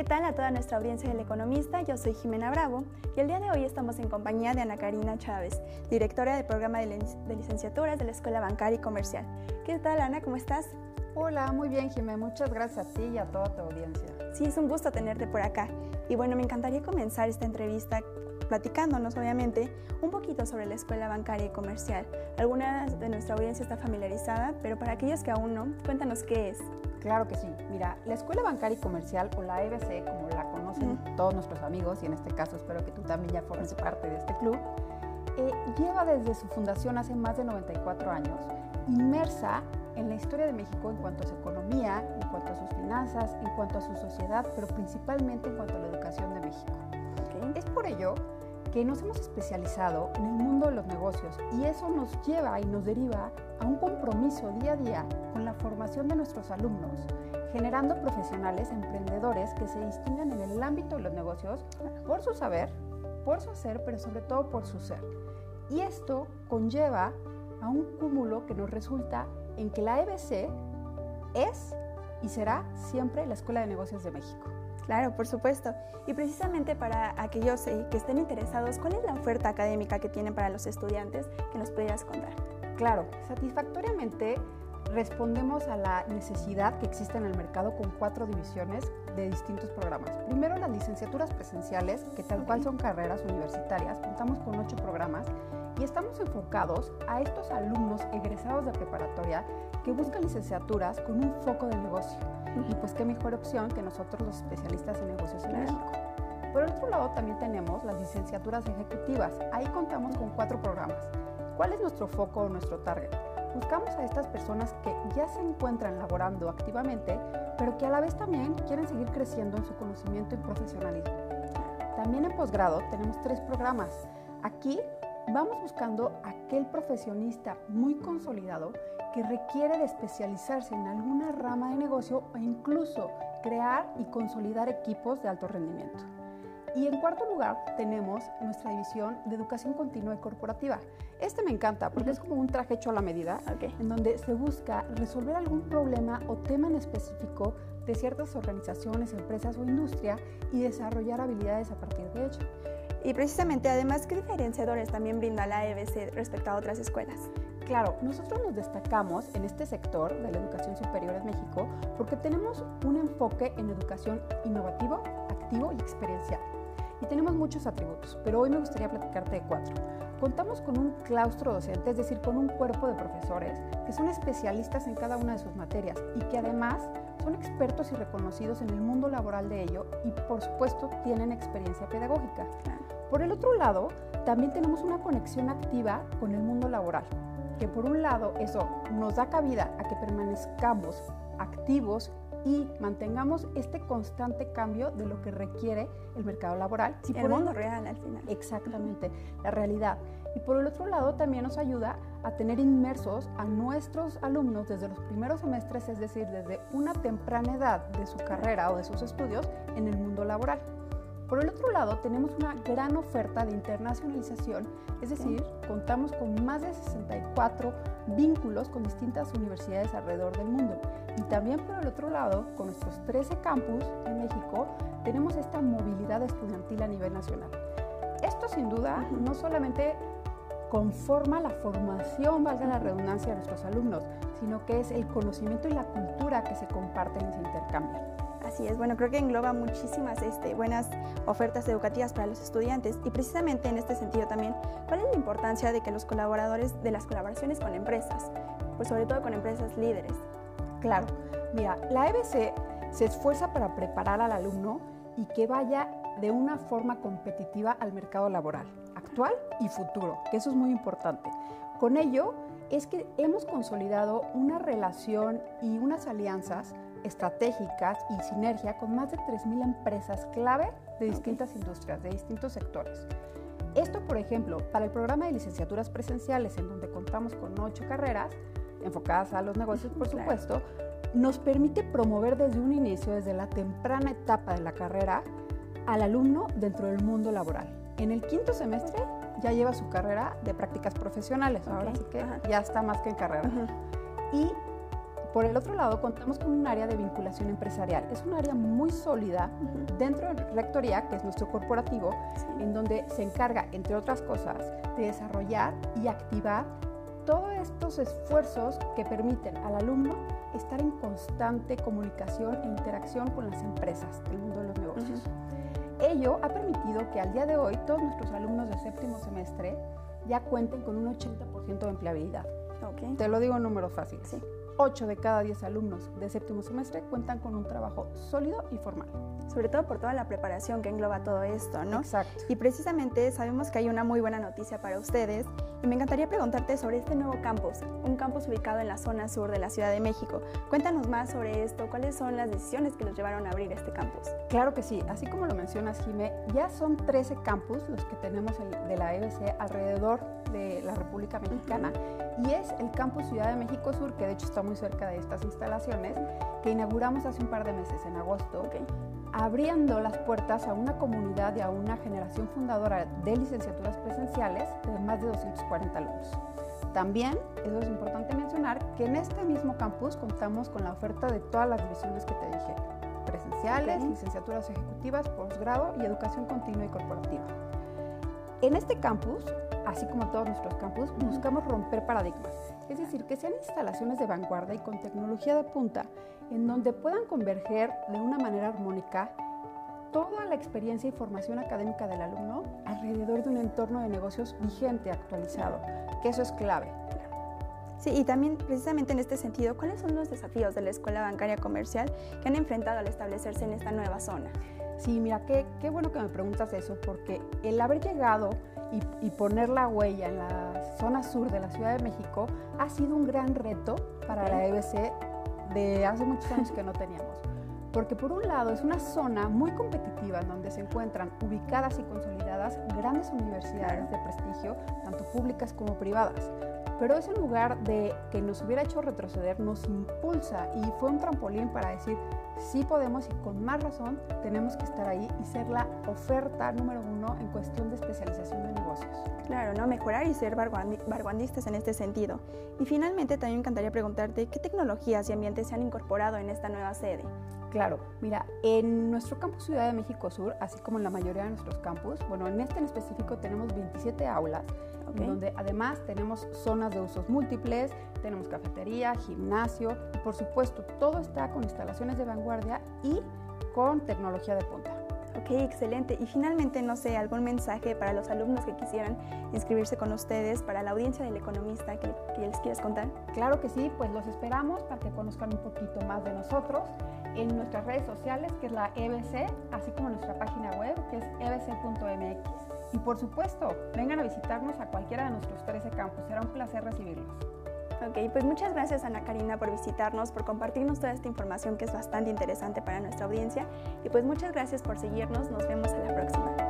¿qué tal a toda nuestra audiencia del Economista? Yo soy Jimena Bravo y el día de hoy estamos en compañía de Ana Karina Chávez, directora del programa de, licenciaturas de la Escuela Bancaria y Comercial. ¿Qué tal, Ana? ¿Cómo estás? Hola, muy bien, Jimena. Muchas gracias a ti y a toda tu audiencia. Sí, es un gusto tenerte por acá. Y bueno, me encantaría comenzar esta entrevista platicándonos, obviamente, un poquito sobre la Escuela Bancaria y Comercial. Alguna de nuestra audiencia está familiarizada, pero para aquellos que aún no, cuéntanos qué es. Claro que sí. Mira, la Escuela Bancaria y Comercial, o la EBC, como la conocen todos nuestros amigos, y en este caso espero que tú también ya formes parte de este club, eh, lleva desde su fundación hace más de 94 años inmersa en la historia de México en cuanto a su economía, en cuanto a sus finanzas, en cuanto a su sociedad, pero principalmente en cuanto a la educación de México. Es por ello que nos hemos especializado en el mundo de los negocios y eso nos lleva y nos deriva a un compromiso día a día con la formación de nuestros alumnos, generando profesionales emprendedores que se distingan en el ámbito de los negocios por su saber, por su hacer, pero sobre todo por su ser. Y esto conlleva a un cúmulo que nos resulta en que la EBC es y será siempre la Escuela de Negocios de México. Claro, por supuesto. Y precisamente para aquellos que estén interesados, ¿cuál es la oferta académica que tienen para los estudiantes que nos pudieras contar? Claro, satisfactoriamente respondemos a la necesidad que existe en el mercado con cuatro divisiones de distintos programas. Primero, las licenciaturas presenciales, que tal cual son carreras universitarias. Contamos con ocho programas y estamos enfocados a estos alumnos egresados de preparatoria que buscan licenciaturas con un foco de negocio. Y pues qué mejor opción que nosotros los especialistas en negocios en México. Por otro lado, también tenemos las licenciaturas ejecutivas. Ahí contamos con cuatro programas. ¿Cuál es nuestro foco o nuestro target? Buscamos a estas personas que ya se encuentran laborando activamente, pero que a la vez también quieren seguir creciendo en su conocimiento y profesionalismo. También en posgrado tenemos tres programas. Aquí vamos buscando aquel profesionista muy consolidado que requiere de especializarse en alguna rama de negocio o incluso crear y consolidar equipos de alto rendimiento. Y en cuarto lugar tenemos nuestra división de educación continua y corporativa. Este me encanta porque es como un traje hecho a la medida, en donde se busca resolver algún problema o tema en específico de ciertas organizaciones, empresas o industria y desarrollar habilidades a partir de ello. Y precisamente, además, ¿qué diferenciadores también brinda la EBC respecto a otras escuelas? Claro, nosotros nos destacamos en este sector de la educación superior en México porque tenemos un enfoque en educación innovativo, activo y experiencial. Y tenemos muchos atributos, pero hoy me gustaría platicarte de cuatro. Contamos con un claustro docente, es decir, con un cuerpo de profesores que son especialistas en cada una de sus materias y que además son expertos y reconocidos en el mundo laboral de ello y por supuesto tienen experiencia pedagógica. Por el otro lado, también tenemos una conexión activa con el mundo laboral, que por un lado eso nos da cabida a que permanezcamos activos y mantengamos este constante cambio de lo que requiere el mercado laboral. El mundo real al final. Exactamente, la realidad. Y por el otro lado también nos ayuda a tener inmersos a nuestros alumnos desde los primeros semestres, es decir, desde una temprana edad de su carrera o de sus estudios en el mundo laboral. Por el otro lado, tenemos una gran oferta de internacionalización, es decir, contamos con más de 64 vínculos con distintas universidades alrededor del mundo. Y también por el otro lado, con nuestros 13 campus en México, tenemos esta movilidad estudiantil a nivel nacional. Esto sin duda no solamente conforma la formación, valga la redundancia, de nuestros alumnos, sino que es el conocimiento y la cultura que se comparten y se intercambian. Así es, bueno, creo que engloba muchísimas este, buenas ofertas educativas para los estudiantes y precisamente en este sentido también, ¿cuál es la importancia de que los colaboradores, de las colaboraciones con empresas, pues sobre todo con empresas líderes? Claro, mira, la EBC se esfuerza para preparar al alumno y que vaya de una forma competitiva al mercado laboral, actual y futuro, que eso es muy importante. Con ello es que hemos consolidado una relación y unas alianzas estratégicas y sinergia con más de 3.000 empresas clave de distintas industrias, de distintos sectores. Esto, por ejemplo, para el programa de licenciaturas presenciales, en donde contamos con ocho carreras enfocadas a los negocios, por supuesto, nos permite promover desde un inicio, desde la temprana etapa de la carrera, al alumno dentro del mundo laboral. En el quinto semestre ya lleva su carrera de prácticas profesionales, ahora sí que ya está más que en carrera. Y Por el otro lado, contamos con un área de vinculación empresarial. Es un área muy sólida dentro de Rectoría, que es nuestro corporativo, en donde se encarga, entre otras cosas, de desarrollar y activar todos estos esfuerzos que permiten al alumno estar en constante comunicación e interacción con las empresas del mundo de los negocios. Ello ha permitido que al día de hoy todos nuestros alumnos de séptimo semestre ya cuenten con un 80% de empleabilidad. Te lo digo en números fáciles. Sí. 8 de cada 10 alumnos de séptimo semestre cuentan con un trabajo sólido y formal. Sobre todo por toda la preparación que engloba todo esto, ¿no? Exacto. Y precisamente sabemos que hay una muy buena noticia para ustedes me encantaría preguntarte sobre este nuevo campus, un campus ubicado en la zona sur de la Ciudad de México. Cuéntanos más sobre esto, cuáles son las decisiones que los llevaron a abrir este campus. Claro que sí, así como lo mencionas, Jimé, ya son 13 campus los que tenemos de la EBC alrededor de la República Mexicana y es el campus Ciudad de México Sur, que de hecho está muy cerca de estas instalaciones, que inauguramos hace un par de meses, en agosto, abriendo las puertas a una comunidad y a una generación fundadora de licenciaturas presenciales de más de 240 alumnos. También, eso es importante mencionar, que en este mismo campus contamos con la oferta de todas las divisiones que te dije, presenciales, licenciaturas ejecutivas, posgrado y educación continua y corporativa. En este campus, así como todos nuestros campus, buscamos romper paradigmas, es decir, que sean instalaciones de vanguardia y con tecnología de punta, en donde puedan converger de una manera armónica toda la experiencia y formación académica del alumno alrededor de un entorno de negocios vigente, actualizado, que eso es clave. Sí, y también precisamente en este sentido, ¿cuáles son los desafíos de la escuela bancaria comercial que han enfrentado al establecerse en esta nueva zona? Sí, mira, qué, qué bueno que me preguntas eso, porque el haber llegado y, poner la huella en la zona sur de la Ciudad de México ha sido un gran reto para la EBC de hace muchos años que no teníamos. Porque por un lado es una zona muy competitiva en donde se encuentran ubicadas y consolidadas grandes universidades de prestigio, tanto públicas como privadas pero ese lugar de que nos hubiera hecho retroceder nos impulsa y fue un trampolín para decir, sí podemos y con más razón tenemos que estar ahí y ser la oferta número uno en cuestión de especialización de negocios. Claro, ¿no? Mejorar y ser barguandistas en este sentido. Y finalmente también me encantaría preguntarte qué tecnologías y ambientes se han incorporado en esta nueva sede. Claro, mira, en nuestro campus Ciudad de México Sur, así como en la mayoría de nuestros campus, bueno, en este en específico tenemos 27 aulas donde además tenemos zonas de usos múltiples, tenemos cafetería, gimnasio y por supuesto todo está con instalaciones de vanguardia y con tecnología de punta. Ok, excelente. Y finalmente, no sé, algún mensaje para los alumnos que quisieran inscribirse con ustedes, para la audiencia del economista que, les quieras contar. Claro que sí, pues los esperamos para que conozcan un poquito más de nosotros en nuestras redes sociales, que es la EBC, así como nuestra página web, que es ebc.mx. Y por supuesto, vengan a visitarnos a cualquiera de nuestros 13 campus. Será un placer recibirlos. Ok, pues muchas gracias Ana Karina por visitarnos, por compartirnos toda esta información que es bastante interesante para nuestra audiencia. Y pues muchas gracias por seguirnos. Nos vemos a la próxima.